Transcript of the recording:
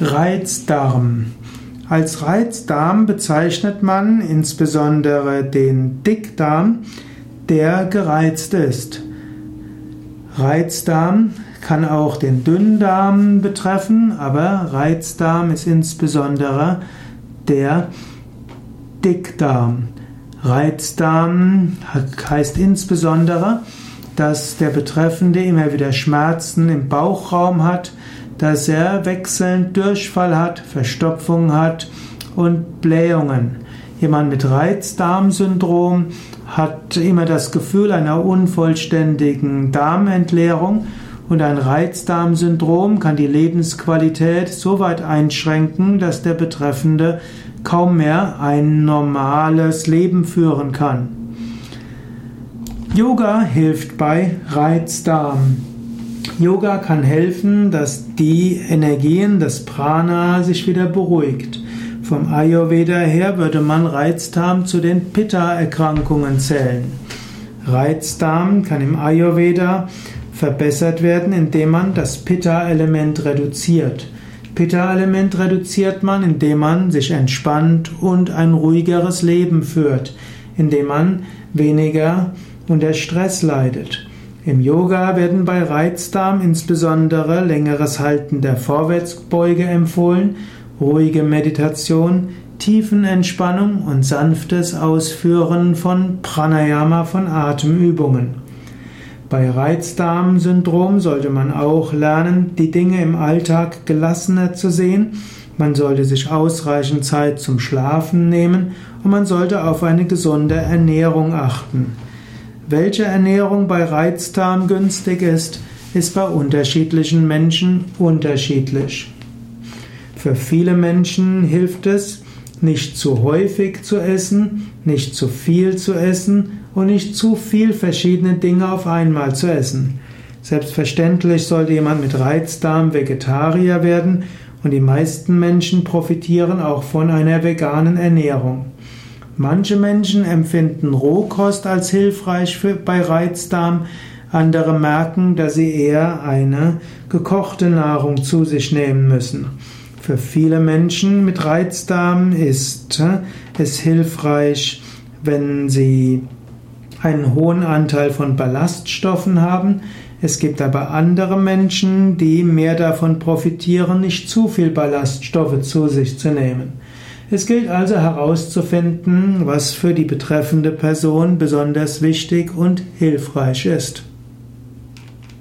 Reizdarm. Als Reizdarm bezeichnet man insbesondere den Dickdarm, der gereizt ist. Reizdarm kann auch den Dünndarm betreffen, aber Reizdarm ist insbesondere der Dickdarm. Reizdarm heißt insbesondere, dass der Betreffende immer wieder Schmerzen im Bauchraum hat, dass er wechselnd Durchfall hat, Verstopfung hat und Blähungen. Jemand mit Reizdarmsyndrom hat immer das Gefühl einer unvollständigen Darmentleerung und ein Reizdarmsyndrom kann die Lebensqualität so weit einschränken, dass der Betreffende kaum mehr ein normales Leben führen kann. Yoga hilft bei Reizdarm. Yoga kann helfen, dass die Energien des Prana sich wieder beruhigt. Vom Ayurveda her würde man Reizdarm zu den Pitta-Erkrankungen zählen. Reizdarm kann im Ayurveda verbessert werden, indem man das Pitta-Element reduziert. Pitta-Element reduziert man, indem man sich entspannt und ein ruhigeres Leben führt, indem man weniger unter Stress leidet. Im Yoga werden bei Reizdarm insbesondere längeres Halten der Vorwärtsbeuge empfohlen, ruhige Meditation, Tiefenentspannung und sanftes Ausführen von Pranayama von Atemübungen. Bei Reizdarmsyndrom sollte man auch lernen, die Dinge im Alltag gelassener zu sehen. Man sollte sich ausreichend Zeit zum Schlafen nehmen und man sollte auf eine gesunde Ernährung achten. Welche Ernährung bei Reizdarm günstig ist, ist bei unterschiedlichen Menschen unterschiedlich. Für viele Menschen hilft es, nicht zu häufig zu essen, nicht zu viel zu essen und nicht zu viel verschiedene Dinge auf einmal zu essen. Selbstverständlich sollte jemand mit Reizdarm Vegetarier werden und die meisten Menschen profitieren auch von einer veganen Ernährung. Manche Menschen empfinden Rohkost als hilfreich für, bei Reizdarm, andere merken, dass sie eher eine gekochte Nahrung zu sich nehmen müssen. Für viele Menschen mit Reizdarm ist es hilfreich, wenn sie einen hohen Anteil von Ballaststoffen haben. Es gibt aber andere Menschen, die mehr davon profitieren, nicht zu viel Ballaststoffe zu sich zu nehmen. Es gilt also herauszufinden, was für die betreffende Person besonders wichtig und hilfreich ist.